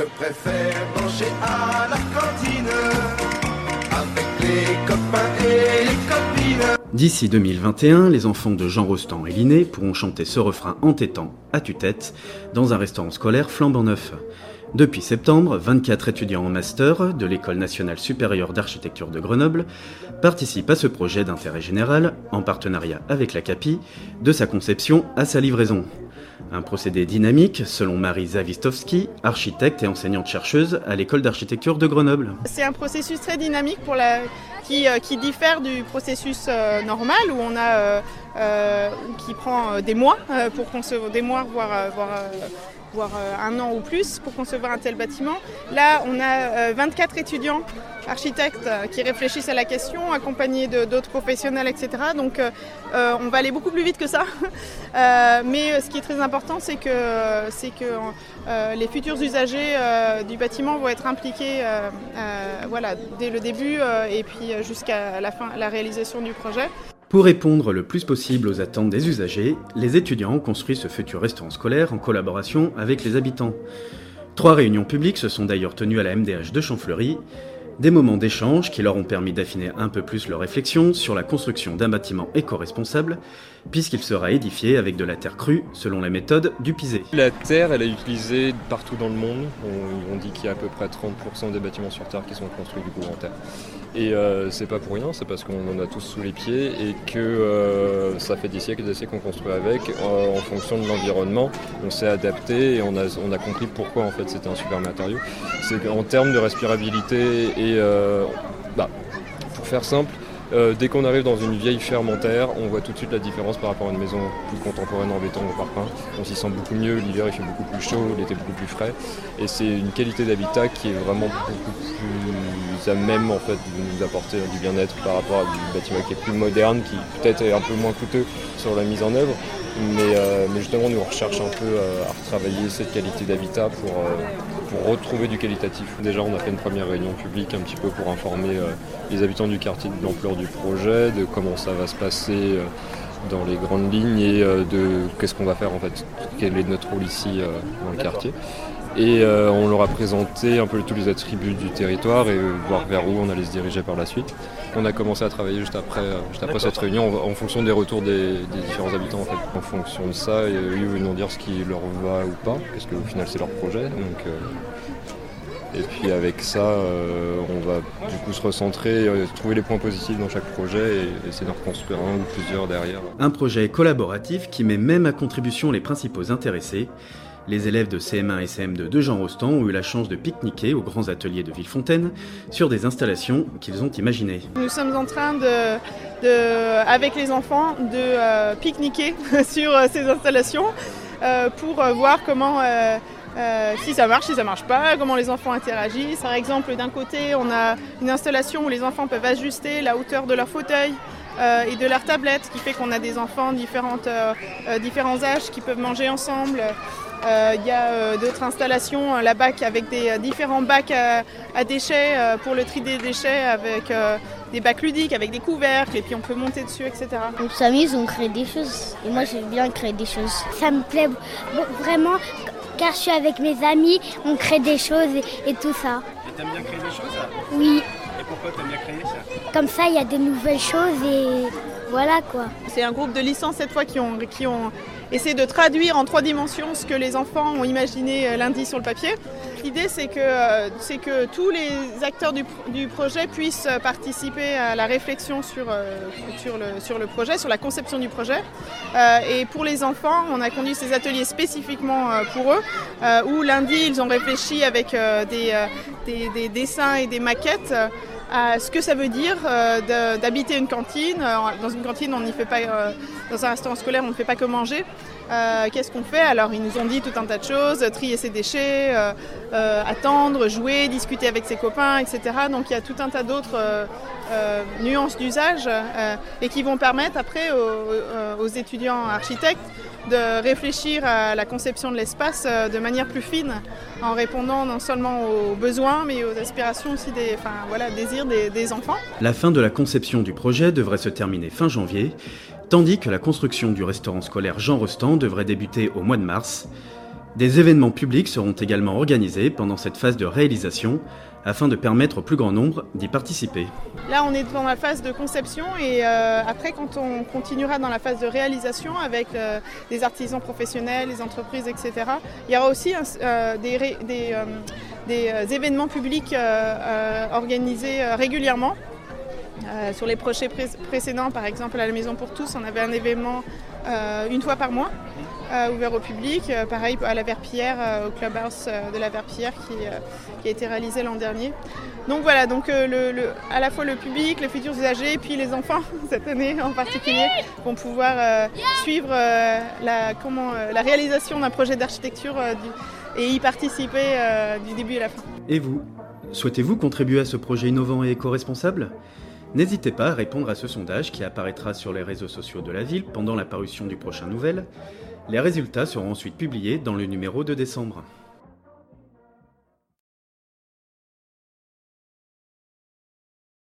Je préfère manger à la cantine avec les copains et les copines. D'ici 2021, les enfants de Jean Rostand et Linné pourront chanter ce refrain entêtant à tue-tête dans un restaurant scolaire flambant neuf. Depuis septembre, 24 étudiants en master de l'École nationale supérieure d'architecture de Grenoble participent à ce projet d'intérêt général, en partenariat avec la CAPI, de sa conception à sa livraison. Un procédé dynamique, selon Marie Zawistovski, architecte et enseignante-chercheuse à l'école d'architecture de Grenoble. C'est un processus très dynamique pour la, qui, euh, qui diffère du processus euh, normal où on a euh, qui prend des mois pour concevoir des mois voire, voire, voire euh, un an ou plus pour concevoir un tel bâtiment. Là, on a euh, 24 étudiants architectes euh, qui réfléchissent à la question, accompagnés d'autres professionnels, etc. Donc, euh, euh, on va aller beaucoup plus vite que ça. Euh, mais euh, ce qui est très important, c'est que, euh, les futurs usagers euh, du bâtiment vont être impliqués euh, euh, voilà, dès le début euh, et puis euh, jusqu'à la fin, la réalisation du projet. Pour répondre le plus possible aux attentes des usagers, les étudiants ont construit ce futur restaurant scolaire en collaboration avec les habitants. Trois réunions publiques se sont d'ailleurs tenues à la MDH de Champfleury, des moments d'échange qui leur ont permis d'affiner un peu plus leur réflexion sur la construction d'un bâtiment éco-responsable, puisqu'il sera édifié avec de la terre crue selon la méthode du pisé. La terre, elle est utilisée partout dans le monde. On, on dit qu'il y a à peu près 30% des bâtiments sur Terre qui sont construits du coup en terre. Et euh, c'est pas pour rien, c'est parce qu'on en a tous sous les pieds et que euh, ça fait des siècles et des siècles qu'on construit avec euh, en fonction de l'environnement. On s'est adapté et on a, on a compris pourquoi en fait c'était un super matériau. C'est qu'en termes de respirabilité et euh, bah, pour faire simple, euh, dès qu'on arrive dans une vieille ferme en terre, on voit tout de suite la différence par rapport à une maison plus contemporaine en béton ou par pain. On s'y sent beaucoup mieux, l'hiver il fait beaucoup plus chaud, l'été beaucoup plus frais. Et c'est une qualité d'habitat qui est vraiment beaucoup plus à même en fait, de nous apporter du bien-être par rapport à du bâtiment qui est plus moderne, qui peut-être est un peu moins coûteux sur la mise en œuvre. Mais, euh, mais justement, nous on recherche un peu euh, à retravailler cette qualité d'habitat pour, euh, pour retrouver du qualitatif. Déjà, on a fait une première réunion publique un petit peu pour informer les habitants du quartier de l'ampleur du projet, de comment ça va se passer dans les grandes lignes et de qu'est-ce qu'on va faire en fait, quel est notre rôle ici dans le quartier. Et euh, on leur a présenté un peu tous les attributs du territoire et euh, voir vers où on allait se diriger par la suite. On a commencé à travailler juste après, euh, juste après cette réunion en, en fonction des retours des, des différents habitants. En, fait. en fonction de ça, et, eux, ils vont nous dire ce qui leur va ou pas, parce qu'au final c'est leur projet. Donc, euh, et puis avec ça, euh, on va du coup se recentrer, euh, trouver les points positifs dans chaque projet et essayer d'en reconstruire un ou plusieurs derrière. Un projet collaboratif qui met même à contribution les principaux intéressés. Les élèves de CM1 et CM2 de Jean Rostand ont eu la chance de pique-niquer aux grands ateliers de Villefontaine sur des installations qu'ils ont imaginées. Nous sommes en train de, avec les enfants de euh, pique-niquer sur euh, ces installations euh, pour voir comment si ça marche, si ça marche pas, comment les enfants interagissent. Par exemple, d'un côté, on a une installation où les enfants peuvent ajuster la hauteur de leur fauteuil euh, et de leur tablette, ce qui fait qu'on a des enfants de différentes, euh, euh, différents âges qui peuvent manger ensemble. Euh, Il y a euh, d'autres installations euh, là-bas avec des euh, différents bacs à, à déchets euh, pour le tri des déchets avec euh, des bacs ludiques, avec des couvercles et puis on peut monter dessus, etc. On s'amuse, on crée des choses. Et moi, j'aime bien créer des choses. Ça me plaît bon, vraiment, car je suis avec mes amis, on crée des choses et, et tout ça. Et t'aimes bien créer des choses? Oui, Pourquoi t'aimes bien créer ça comme ça, il y a des nouvelles choses et voilà quoi. C'est un groupe de licences cette fois qui ont, qui ont essayé de traduire en trois dimensions ce que les enfants ont imaginé euh, lundi sur le papier. L'idée c'est que, euh, c'est que tous les acteurs du, pro- du projet puissent euh, participer à la réflexion sur, sur, le, sur le projet, sur la conception du projet. Et pour les enfants, on a conduit ces ateliers spécifiquement pour eux, où lundi ils ont réfléchi avec des, des, des dessins et des maquettes à ce que ça veut dire euh, d'habiter une cantine. Euh, Dans une cantine, on n'y fait pas, euh, dans un restaurant scolaire, on ne fait pas que manger. Qu'est-ce qu'on fait? Alors, ils nous ont dit tout un tas de choses trier ses déchets, euh, attendre, jouer, discuter avec ses copains, etc. Donc, il y a tout un tas d'autres euh, euh, nuances d'usage et qui vont permettre après aux, étudiants architectes de réfléchir à la conception de l'espace de manière plus fine, en répondant non seulement aux besoins, mais aux aspirations aussi des, désirs des, des enfants. La fin de la conception du projet devrait se terminer fin janvier, tandis que la construction du restaurant scolaire Jean Rostand devrait débuter au mois de mars. Des événements publics seront également organisés pendant cette phase de réalisation afin de permettre au plus grand nombre d'y participer. Là, on est dans la phase de conception et euh, après, quand on continuera dans la phase de réalisation avec euh, des artisans professionnels, les entreprises, etc., il y aura aussi euh, des, des événements publics organisés régulièrement. sur les projets précédents, par exemple à la Maison pour tous, on avait un événement une fois par mois. Euh, ouvert au public. Euh, pareil à la Verpillière, euh, au clubhouse de la Verpillière qui, a été réalisé l'an dernier. Donc voilà, donc à la fois le public, les futurs usagers, et puis les enfants cette année en particulier vont pouvoir suivre la, la réalisation d'un projet d'architecture et y participer du début à la fin. Et vous Souhaitez-vous contribuer à ce projet innovant et éco-responsable? N'hésitez pas à répondre à ce sondage qui apparaîtra sur les réseaux sociaux de la ville pendant la parution du prochain nouvel. Les résultats seront ensuite publiés dans le numéro de décembre.